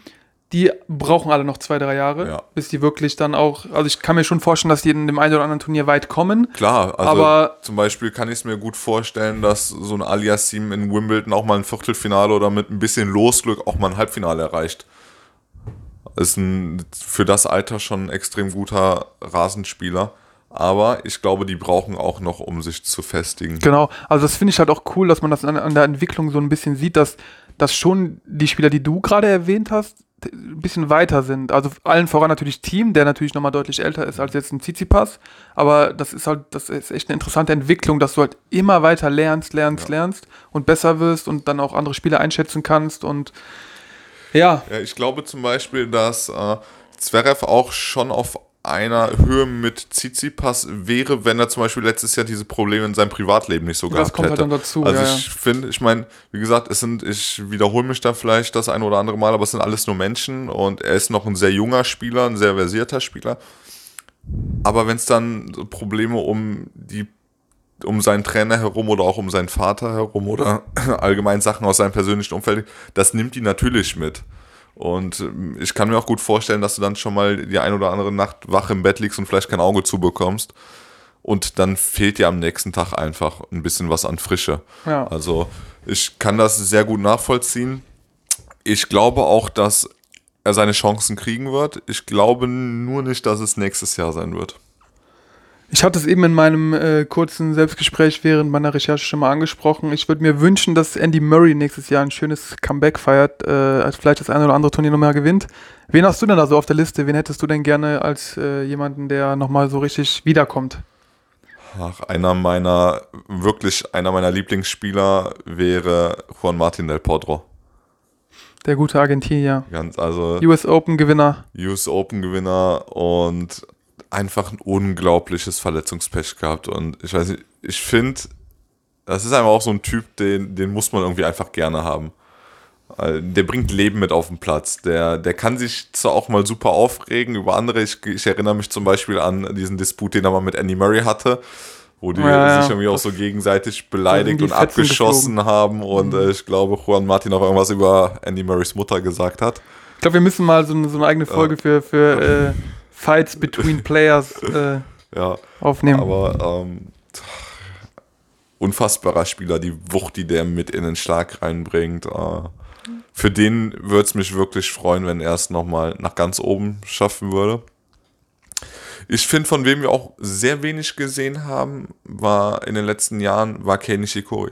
die brauchen alle noch zwei, drei Jahre, ja. bis die wirklich dann auch, also ich kann mir schon vorstellen, dass die in dem einen oder anderen Turnier weit kommen. Klar, also aber zum Beispiel kann ich es mir gut vorstellen, dass so ein Aliassim in Wimbledon auch mal ein Viertelfinale oder mit ein bisschen Losglück auch mal ein Halbfinale erreicht. Ist ein, für das Alter schon ein extrem guter Rasenspieler. Aber ich glaube, die brauchen auch noch, um sich zu festigen. Genau, also das finde ich halt auch cool, dass man das an, an der Entwicklung so ein bisschen sieht, dass, dass schon die Spieler, die du gerade erwähnt hast, ein bisschen weiter sind. Also allen voran natürlich Team, der natürlich nochmal deutlich älter ist als jetzt ein Tsitsipas. Aber das ist halt, das ist echt eine interessante Entwicklung, dass du halt immer weiter lernst, lernst, ja. lernst und besser wirst und dann auch andere Spieler einschätzen kannst und ja. Ja, ich glaube zum Beispiel, dass äh, Zverev auch schon auf einer Höhe mit Tsitsipas wäre, wenn er zum Beispiel letztes Jahr diese Probleme in seinem Privatleben nicht so das gehabt kommt hätte. Halt dann dazu. Also ja, ich finde, ich meine, wie gesagt, es sind, ich wiederhole mich da vielleicht das eine oder andere Mal, aber es sind alles nur Menschen und er ist noch ein sehr junger Spieler, ein sehr versierter Spieler. Aber wenn es dann Probleme um die um seinen Trainer herum oder auch um seinen Vater herum oder allgemein Sachen aus seinem persönlichen Umfeld, das nimmt ihn natürlich mit. Und ähm, ich kann mir auch gut vorstellen, dass du dann schon mal die ein oder andere Nacht wach im Bett liegst und vielleicht kein Auge zubekommst. Und dann fehlt dir am nächsten Tag einfach ein bisschen was an Frische. Ja. Also ich kann das sehr gut nachvollziehen. Ich glaube auch, dass er seine Chancen kriegen wird. Ich glaube nur nicht, dass es nächstes Jahr sein wird. Ich hatte es eben in meinem äh, kurzen Selbstgespräch während meiner Recherche schon mal angesprochen. Ich würde mir wünschen, dass Andy Murray nächstes Jahr ein schönes Comeback feiert, äh, als vielleicht das eine oder andere Turnier nochmal gewinnt. Wen hast du denn da so auf der Liste? Wen hättest du denn gerne als äh, jemanden, der nochmal so richtig wiederkommt? Ach, einer meiner, wirklich einer meiner Lieblingsspieler wäre Juan Martin del Potro. Der gute Argentinier. Ganz, also. US Open Gewinner. US Open Gewinner und einfach ein unglaubliches Verletzungspech gehabt. Und ich weiß nicht, ich finde, das ist einfach auch so ein Typ, den, den muss man irgendwie einfach gerne haben. Der bringt Leben mit auf den Platz. Der, der kann sich zwar auch mal super aufregen über andere. Ich, ich erinnere mich zum Beispiel an diesen Disput, den er mal mit Andy Murray hatte, wo die ja, sich irgendwie auch so gegenseitig beleidigt und abgeschossen geflogen. haben. Und mhm. äh, ich glaube, Juan Martin auch irgendwas über Andy Murrays Mutter gesagt hat. Ich glaube, wir müssen mal so eine, so eine eigene Folge ja. für, für äh, Fights between Players äh, ja, aufnehmen. Aber ähm, unfassbarer Spieler, die Wucht, die der mit in den Schlag reinbringt. Äh, für den würde es mich wirklich freuen, wenn er es nochmal nach ganz oben schaffen würde. Ich finde, von wem wir auch sehr wenig gesehen haben, war in den letzten Jahren, war Kei Nishikori.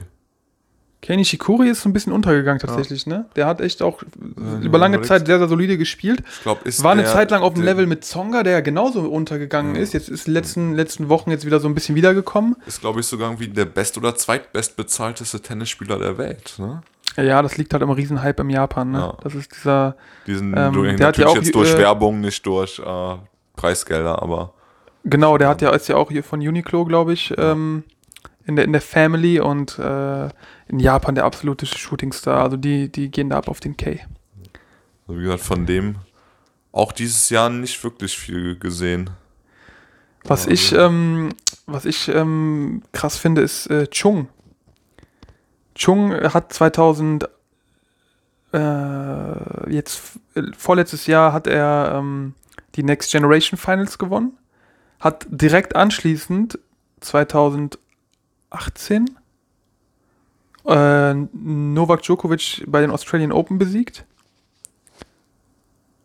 Kenny Shikori ist so ein bisschen untergegangen tatsächlich, ja. ne? Der hat echt auch ja, über lange Zeit sehr, sehr solide gespielt. Ich glaube, ist War eine Zeit lang auf dem Level mit Zonga, der genauso untergegangen ja. ist. Jetzt ist in den letzten, letzten Wochen jetzt wieder so ein bisschen wiedergekommen. Ist, glaube ich, sogar irgendwie der best- oder zweitbestbezahlteste Tennisspieler der Welt, ne? Ja, das liegt halt im Riesenhype im Japan, ne? Ja. Das ist dieser. Diesen, ähm, durch, der hat ja auch jetzt durch äh, Werbung, nicht durch äh, Preisgelder, aber. Genau, der hat ja, ist ja auch hier von Uniqlo, glaube ich, ähm, in, der, in der Family und äh, in Japan der absolute Shootingstar. Also die, die gehen da ab auf den K. Also wie gesagt, von dem auch dieses Jahr nicht wirklich viel gesehen. Was also. ich, ähm, was ich ähm, krass finde, ist äh, Chung. Chung hat 2000, äh, jetzt vorletztes Jahr hat er ähm, die Next Generation Finals gewonnen, hat direkt anschließend 2018 äh, Novak Djokovic bei den Australian Open besiegt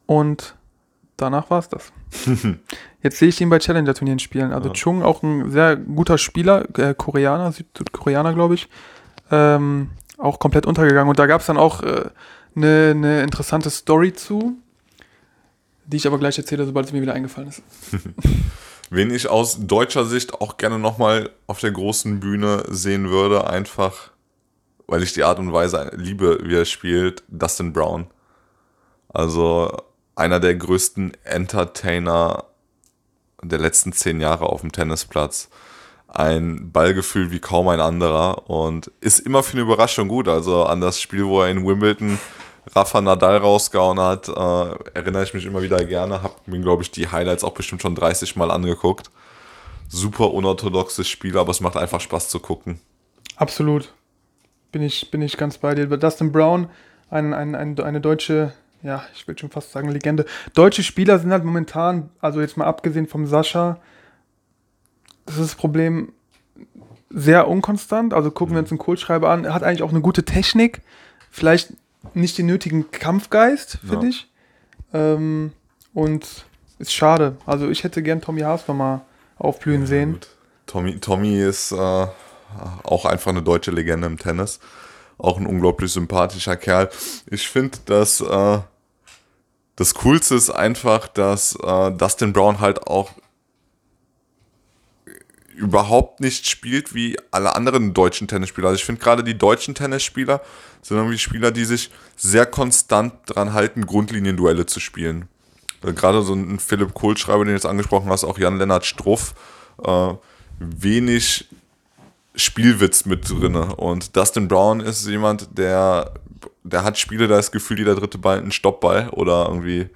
und danach war es das. Jetzt sehe ich ihn bei Challenger-Turnieren spielen. Also Ja. Chung auch ein sehr guter Spieler, äh, Koreaner, Südkoreaner, glaube ich. Ähm, auch komplett untergegangen. Und da gab es dann auch eine äh, ne- ne interessante Story zu, die ich aber gleich erzähle, sobald es mir wieder eingefallen ist. Wen ich aus deutscher Sicht auch gerne nochmal auf der großen Bühne sehen würde, einfach weil ich die Art und Weise liebe, wie er spielt, Dustin Brown. Also einer der größten Entertainer der letzten zehn Jahre auf dem Tennisplatz. Ein Ballgefühl wie kaum ein anderer und ist immer für eine Überraschung gut. Also an das Spiel, wo er in Wimbledon Rafa Nadal rausgehauen hat, äh, erinnere ich mich immer wieder gerne. Hab mir, glaube ich, die Highlights auch bestimmt schon 30 Mal angeguckt. Super unorthodoxes Spiel, aber es macht einfach Spaß zu gucken. Absolut. Bin ich, bin ich ganz bei dir. Dustin Brown, ein, ein, ein, eine deutsche, ja, ich will schon fast sagen Legende. Deutsche Spieler sind halt momentan, also jetzt mal abgesehen vom Sascha, das ist das Problem, sehr unkonstant. Also gucken wir uns einen Kohlschreiber an. Er hat eigentlich auch eine gute Technik. Vielleicht nicht den nötigen Kampfgeist, finde Ja. ich. Ähm, und ist schade. Also ich hätte gern Tommy Haas noch mal aufblühen sehen. Gut. Tommy, Tommy ist äh, auch einfach eine deutsche Legende im Tennis. Auch ein unglaublich sympathischer Kerl. Ich finde, dass äh, das Coolste ist einfach, dass äh, Dustin Brown halt auch überhaupt nicht spielt wie alle anderen deutschen Tennisspieler. Also ich finde gerade die deutschen Tennisspieler sind irgendwie Spieler, die sich sehr konstant dran halten, Grundlinienduelle zu spielen. Äh, Gerade so ein Philipp Kohlschreiber, den du jetzt angesprochen hast, auch Jan-Lennart Struff, äh, wenig Spielwitz mit drinne. Und Dustin Brown ist jemand, der, der hat Spiele, da ist das Gefühl, jeder dritte Ball ein Stoppball oder irgendwie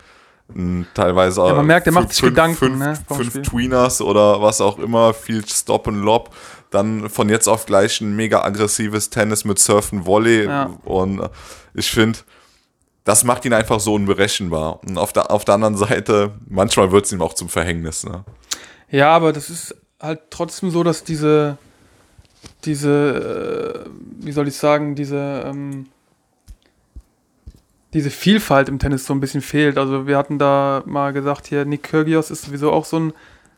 teilweise Ja, man merkt, der macht fünf- sich Gedanken, fünf, ne, fünf Spiel. Tweeners oder was auch immer, viel Stop und Lob. Dann von jetzt auf gleich ein mega aggressives Tennis mit Surfen, Volley. Ja. Und äh, ich finde, das macht ihn einfach so unberechenbar. Und auf der, auf der anderen Seite, manchmal wird es ihm auch zum Verhängnis. Ne? Ja, aber das ist halt trotzdem so, dass diese, diese, äh, wie soll ich sagen, diese, ähm, diese Vielfalt im Tennis so ein bisschen fehlt. Also wir hatten da mal gesagt, hier Nick Kyrgios ist sowieso auch so ein,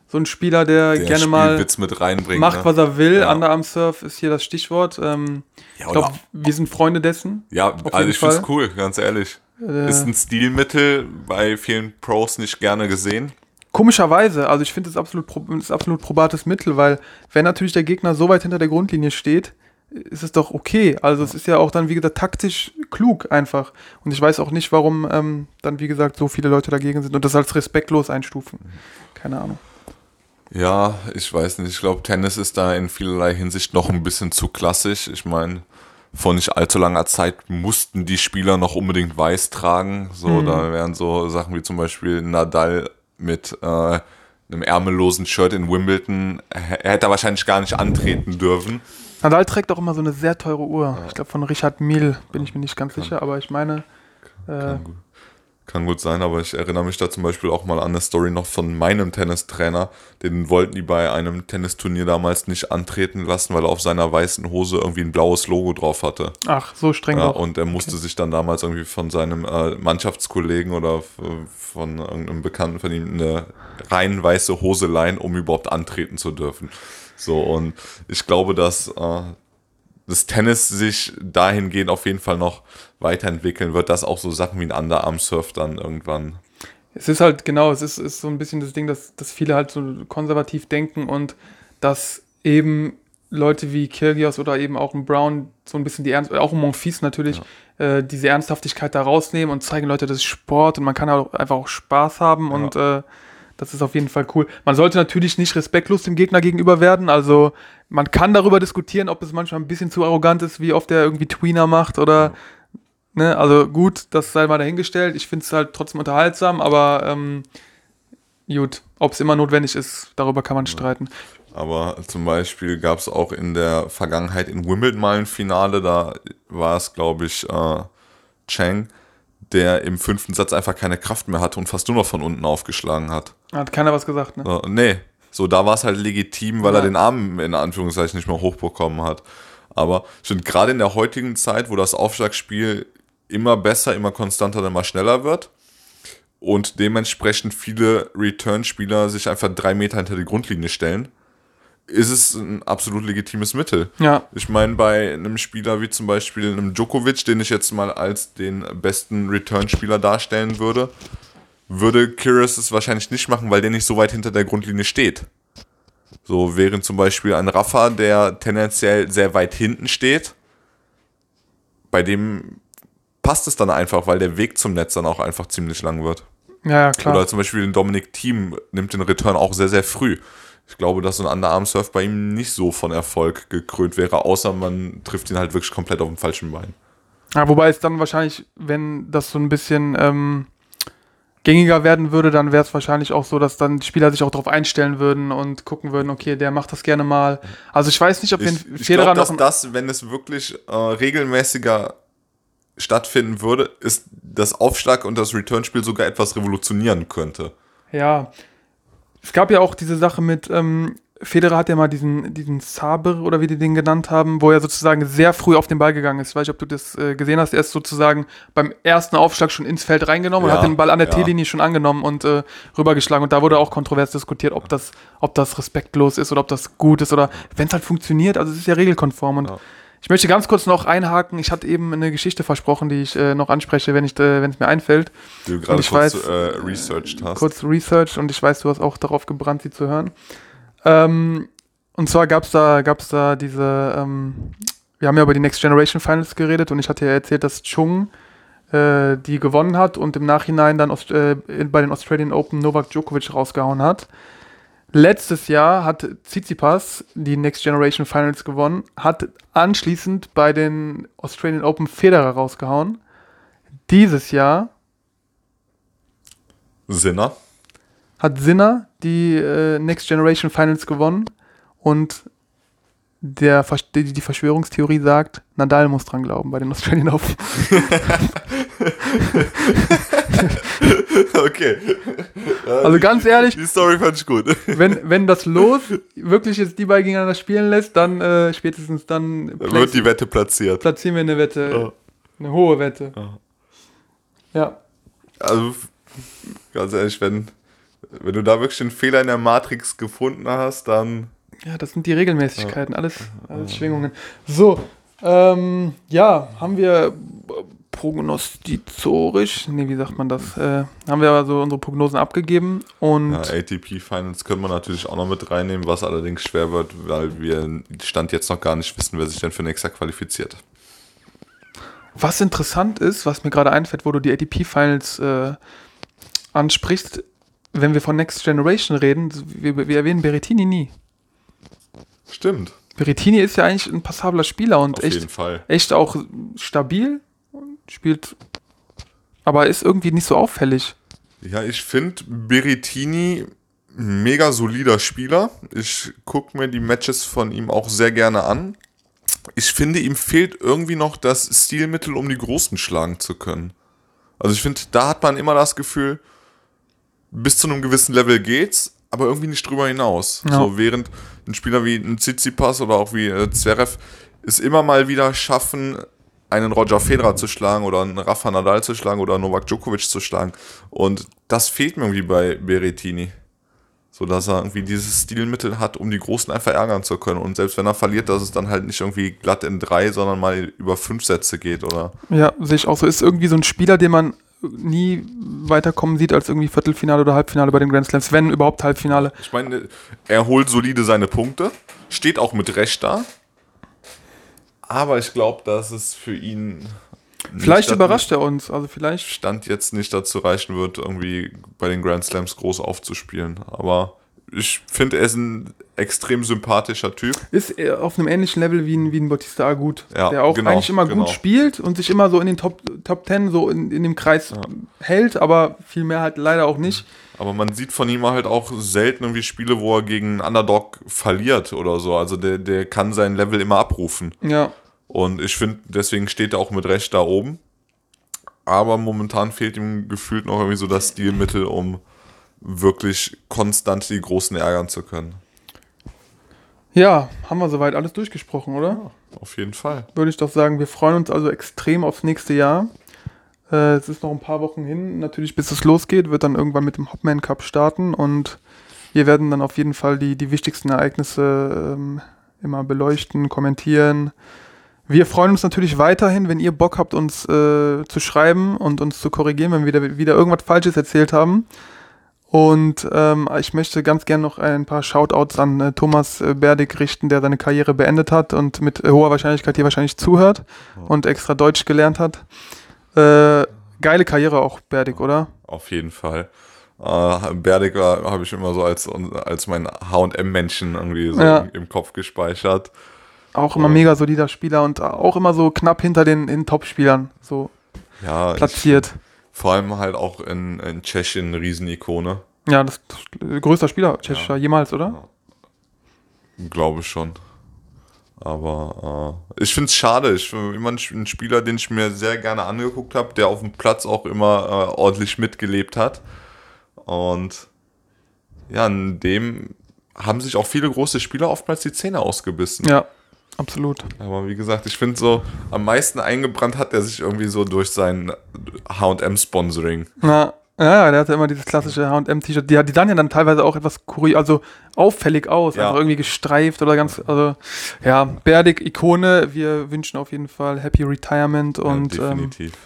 so ein Spieler, der, Der gerne mal mit reinbringt. macht, ne? was er will. Ja. Underarm-Surf ist hier das Stichwort. Ähm, Ja, ich glaube, wir sind Freunde dessen. Ja, also ich finde es cool, ganz ehrlich. Äh, Ist ein Stilmittel, bei vielen Pros nicht gerne gesehen. Komischerweise, also ich finde es absolut, ist absolut probates Mittel, weil wenn natürlich der Gegner so weit hinter der Grundlinie steht, ist es doch okay. Also es ist ja auch dann, wie gesagt, taktisch klug einfach. Und ich weiß auch nicht, warum ähm, dann, wie gesagt, so viele Leute dagegen sind und das als respektlos einstufen. Keine Ahnung. Ja, ich weiß nicht. Ich glaube, Tennis ist da in vielerlei Hinsicht noch ein bisschen zu klassisch. Ich meine, vor nicht allzu langer Zeit mussten die Spieler noch unbedingt weiß tragen. So, Mhm. da wären so Sachen wie zum Beispiel Nadal mit äh, einem ärmellosen Shirt in Wimbledon. Er er hätte wahrscheinlich gar nicht antreten dürfen. Nadal trägt auch immer so eine sehr teure Uhr. Ich glaube von Richard Mille, bin ich mir nicht ganz sicher, aber ich meine, äh, Kann gut, sein, aber ich erinnere mich da zum Beispiel auch mal an eine Story noch von meinem Tennistrainer. Den wollten die bei einem Tennisturnier damals nicht antreten lassen, weil er auf seiner weißen Hose irgendwie ein blaues Logo drauf hatte. ach, so streng Ja, und er musste sich dann damals irgendwie von seinem äh, Mannschaftskollegen oder von irgendeinem Bekannten von ihm eine rein weiße Hose leihen, um überhaupt antreten zu dürfen. So, und ich glaube, dass äh, das Tennis sich dahingehend auf jeden Fall noch weiterentwickeln wird, dass auch so Sachen wie ein Underarm-Surf dann irgendwann. Es ist halt, genau, es ist, ist so ein bisschen das Ding, dass, dass viele halt so konservativ denken und dass eben Leute wie Kyrgios oder eben auch ein Brown so ein bisschen die Ernst, auch ein Monfils natürlich, äh, diese Ernsthaftigkeit da rausnehmen und zeigen Leute, das ist Sport und man kann auch einfach auch Spaß haben und äh, das ist auf jeden Fall cool. Man sollte natürlich nicht respektlos dem Gegner gegenüber werden, also man kann darüber diskutieren, ob es manchmal ein bisschen zu arrogant ist, wie oft er irgendwie Tweener macht oder Ne, also gut, das sei mal dahingestellt. Ich finde es halt trotzdem unterhaltsam, aber ähm, gut, ob es immer notwendig ist, darüber kann man streiten. Aber zum Beispiel gab es auch in der Vergangenheit in Wimbledon mal ein Finale, da war es, glaube ich, äh, Chang, der im fünften Satz einfach keine Kraft mehr hatte und fast nur noch von unten aufgeschlagen hat. Hat keiner was gesagt, ne? So, nee, so da war es halt legitim, weil Ja. er den Arm in Anführungszeichen nicht mehr hochbekommen hat. Aber ich finde, gerade in der heutigen Zeit, wo das Aufschlagspiel immer besser, immer konstanter, immer schneller wird und dementsprechend viele Return-Spieler sich einfach drei Meter hinter die Grundlinie stellen, ist es ein absolut legitimes Mittel. Ja. Ich meine, bei einem Spieler wie zum Beispiel einem Djokovic, den ich jetzt mal als den besten Return-Spieler darstellen würde, würde Kyrgios es wahrscheinlich nicht machen, weil der nicht so weit hinter der Grundlinie steht. So während zum Beispiel ein Rafa, der tendenziell sehr weit hinten steht, bei dem passt es dann einfach, weil der Weg zum Netz dann auch einfach ziemlich lang wird. Ja, ja, klar. Oder zum Beispiel den Dominik Thiem nimmt den Return auch sehr, sehr früh. Ich glaube, dass so ein Underarm-Surf bei ihm nicht so von Erfolg gekrönt wäre, außer man trifft ihn halt wirklich komplett auf dem falschen Bein. Ja, wobei es dann wahrscheinlich, wenn das so ein bisschen ähm, gängiger werden würde, dann wäre es wahrscheinlich auch so, dass dann die Spieler sich auch darauf einstellen würden und gucken würden, okay, der macht das gerne mal. Also ich weiß nicht, ob wir Ich, ich Federer glaube, noch... dass das, wenn es wirklich äh, regelmäßiger stattfinden würde, ist das Aufschlag und das Return-Spiel sogar etwas revolutionieren könnte. Ja. Es gab ja auch diese Sache mit, ähm, Federer hat ja mal diesen, diesen Saber oder wie die den genannt haben, wo er sozusagen sehr früh auf den Ball gegangen ist. Ich weiß nicht, ob du das äh, gesehen hast. Er ist sozusagen beim ersten Aufschlag schon ins Feld reingenommen Ja, und hat den Ball an der ja. T-Linie schon angenommen und äh, rübergeschlagen. Und da wurde auch kontrovers diskutiert, ob das, ob das respektlos ist oder ob das gut ist oder wenn es halt funktioniert. Also es ist ja regelkonform. Und Ja. ich möchte ganz kurz noch einhaken. Ich hatte eben eine Geschichte versprochen, die ich äh, noch anspreche, wenn ich, äh, wenn es mir einfällt. Die du gerade kurz weiß- äh, researched hast. kurz Research und ich weiß, du hast auch darauf gebrannt, sie zu hören. Ähm, und zwar gab es da, gab's da diese, ähm, wir haben ja über die Next Generation Finals geredet und ich hatte ja erzählt, dass Chung äh, die gewonnen hat und im Nachhinein dann Aust äh, bei den Australian Open Novak Djokovic rausgehauen hat. Letztes Jahr hat Tsitsipas die Next Generation Finals gewonnen, hat anschließend bei den Australian Open Federer rausgehauen. Dieses Jahr Sinner. Hat Sinner die äh, Next Generation Finals gewonnen und der, die, die Verschwörungstheorie sagt, Nadal muss dran glauben bei den Australian Open. okay. Also ganz ehrlich, Die Story fand ich gut. wenn, wenn das Los wirklich jetzt die beiden gegeneinander spielen lässt, dann äh, spätestens dann Dann wird die Wette platziert. platzieren wir eine Wette, Ja. eine hohe Wette. Ja. Ja. Also, ganz ehrlich, wenn, wenn du da wirklich einen Fehler in der Matrix gefunden hast, dann. Ja, das sind die Regelmäßigkeiten, alles, alles Schwingungen. So, ähm, ja, haben wir prognostizitorisch, nee, wie sagt man das? Äh, haben wir also unsere Prognosen abgegeben und Ja, ATP Finals können wir natürlich auch noch mit reinnehmen, was allerdings schwer wird, weil wir Stand jetzt noch gar nicht wissen, wer sich denn für nächstes Jahr qualifiziert. was interessant ist, was mir gerade einfällt, wo du die ATP Finals äh, ansprichst, wenn wir von Next Generation reden, wir, wir erwähnen Berrettini nie. Stimmt. Berrettini ist ja eigentlich ein passabler Spieler und Auf echt echt auch stabil und spielt, aber ist irgendwie nicht so auffällig. Ja, ich finde Berrettini ein mega solider Spieler. Ich gucke mir die Matches von ihm auch sehr gerne an. Ich finde, ihm fehlt irgendwie noch das Stilmittel, um die Großen schlagen zu können. Also ich finde, da hat man immer das Gefühl, bis zu einem gewissen Level geht's, aber irgendwie nicht drüber hinaus. Ja. So während ein Spieler wie ein Tsitsipas oder auch wie äh, Zverev es immer mal wieder schaffen, einen Roger Federer zu schlagen oder einen Rafa Nadal zu schlagen oder Novak Djokovic zu schlagen. Und das fehlt mir irgendwie bei Berrettini. So dass er irgendwie dieses Stilmittel hat, um die Großen einfach ärgern zu können. Und selbst wenn er verliert, dass es dann halt nicht irgendwie glatt in drei, sondern mal über fünf Sätze geht, oder? Ja, sehe ich auch so. Ist irgendwie so ein Spieler, den man nie weiterkommen sieht als irgendwie Viertelfinale oder Halbfinale bei den Grand Slams, wenn überhaupt Halbfinale. Ich meine, er holt solide seine Punkte, steht auch mit Recht da. Aber ich glaube, dass es für ihn. Vielleicht überrascht er uns. Also vielleicht. Stand jetzt nicht dazu reichen wird, irgendwie bei den Grand Slams groß aufzuspielen. Aber ich finde, er ist ein extrem sympathischer Typ. Ist er auf einem ähnlichen Level wie ein, wie ein Bautista Agut, Ja, der auch genau, eigentlich immer genau. gut spielt und sich immer so in den Top, Top Ten so in, in dem Kreis hält, aber viel mehr halt leider auch nicht. Aber man sieht von ihm halt auch selten irgendwie Spiele, wo er gegen einen Underdog verliert oder so. Also der, der kann sein Level immer abrufen. Ja, Und ich finde, deswegen steht er auch mit Recht da oben. aber momentan fehlt ihm gefühlt noch irgendwie so das Stilmittel, um wirklich konstant die Großen ärgern zu können. Ja, haben wir soweit alles durchgesprochen, oder? Ja, auf jeden Fall. Würde ich doch sagen, wir freuen uns also extrem aufs nächste Jahr. Äh, es ist noch ein paar Wochen hin, natürlich bis es losgeht, wird dann irgendwann mit dem Hopman Cup starten und wir werden dann auf jeden Fall die, die wichtigsten Ereignisse ähm, immer beleuchten, kommentieren. Wir freuen uns natürlich weiterhin, wenn ihr Bock habt, uns äh, zu schreiben und uns zu korrigieren, wenn wir wieder, wieder irgendwas Falsches erzählt haben. Und ähm, ich möchte ganz gerne noch ein paar Shoutouts an äh, Thomas äh, Berdig richten, der seine Karriere beendet hat und mit äh, hoher Wahrscheinlichkeit hier wahrscheinlich zuhört und extra Deutsch gelernt hat. Äh, geile Karriere auch, Berdig, oder? Auf jeden Fall. Uh, Berdig habe ich immer so als, als mein HM-Männchen irgendwie so ja. im Kopf gespeichert. Auch immer mega solider Spieler und auch immer so knapp hinter den, den Top-Spielern so ja, platziert. Ich, vor allem halt auch in, in Tschechien eine Riesenikone. Ja, das, das größter Spieler tschechischer ja. jemals, oder? Ja. Glaube schon. Aber äh, ich finde es schade. Ich bin immer ein Spieler, den ich mir sehr gerne angeguckt habe, der auf dem Platz auch immer äh, ordentlich mitgelebt hat. Und ja, in dem haben sich auch viele große Spieler oftmals die Zähne ausgebissen. Ja, absolut. Aber wie gesagt, ich finde so, am meisten eingebrannt hat er sich irgendwie so durch sein HM-Sponsoring. Ja. Ja, der hatte immer dieses klassische HM-T-Shirt. Die, die sahen ja dann teilweise auch etwas kurios, also auffällig aus, ja. einfach irgendwie gestreift oder ganz, also ja, Berdig, Ikone. Wir wünschen auf jeden Fall Happy Retirement und. Ja, ähm, definitiv. Ähm,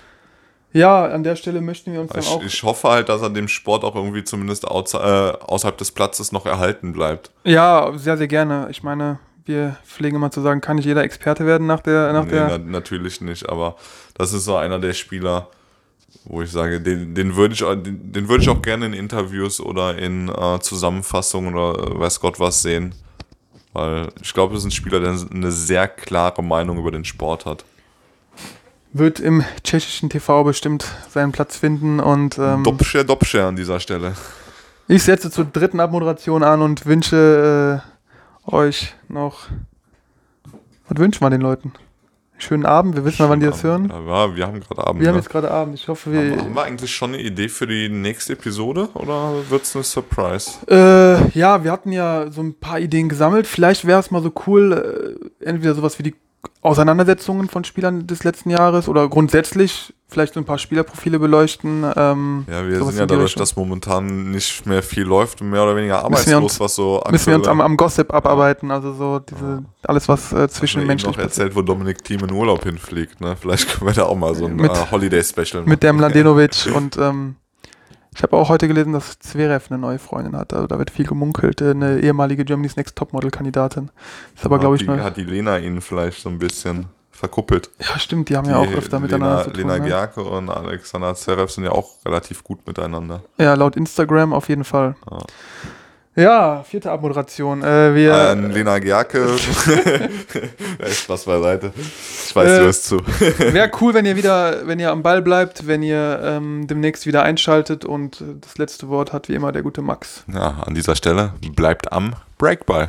ja, an der Stelle möchten wir uns dann ich, auch. Ich hoffe halt, dass er dem Sport auch irgendwie zumindest außer, äh, außerhalb des Platzes noch erhalten bleibt. Ja, sehr, sehr gerne. Ich meine, wir pflegen immer zu sagen, kann nicht jeder Experte werden nach der. Nach nee, der na, natürlich nicht, aber das ist so einer der Spieler, wo ich sage, den, den würde ich, den, den würd ich auch gerne in Interviews oder in äh, Zusammenfassungen oder äh, weiß Gott was sehen. Weil ich glaube, das ist ein Spieler, der eine sehr klare Meinung über den Sport hat. Wird im tschechischen TV bestimmt seinen Platz finden und. Ähm, Dobsche, Dobsche an dieser Stelle. Ich setze zur dritten Abmoderation an und wünsche äh, euch noch. Was wünschen wir den Leuten? Schönen Abend, wir wissen Schönen mal, wann die das hören. Ja, wir haben gerade Abend. Wir ne? haben jetzt gerade Abend. Ich hoffe, wir. Haben, haben, wir eigentlich schon eine Idee für die nächste Episode oder wird es eine Surprise? Äh, ja, wir hatten ja so ein paar Ideen gesammelt. Vielleicht wäre es mal so cool, äh, entweder sowas wie die Auseinandersetzungen von Spielern des letzten Jahres oder grundsätzlich vielleicht so ein paar Spielerprofile beleuchten. Ähm, ja, wir sind ja dadurch, dass momentan nicht mehr viel läuft, mehr oder weniger arbeitslos, uns, was so Müssen wir uns am, am Gossip abarbeiten, also so diese, alles, was äh, zwischen Menschen. noch erzählt, wo Dominik Thiem in Urlaub hinfliegt, ne? Vielleicht können wir da auch mal so ein mit, uh, Holiday-Special machen. Mit dem Mladenovic und ähm, ich habe auch heute gelesen, dass Zverev eine neue Freundin hat. Also da wird viel gemunkelt. Äh, eine ehemalige Germany's Next Topmodel-Kandidatin. Ist aber, glaube ich, die, Hat die Lena ihn vielleicht so ein bisschen verkuppelt. Ja, stimmt. Die haben die ja auch öfter Lena, miteinander zu tun. Lena ne? Gerke und Alexander Zverev sind ja auch relativ gut miteinander. Ja, laut Instagram auf jeden Fall. Ja. Ja, vierte Abmoderation. Äh, wir, An Lena Gerke. Spaß beiseite. Ich weiß, äh, du hörst zu. Wäre cool, wenn ihr wieder, wenn ihr am Ball bleibt, wenn ihr ähm, demnächst wieder einschaltet und das letzte Wort hat wie immer der gute Max. Ja, an dieser Stelle bleibt am Breakball.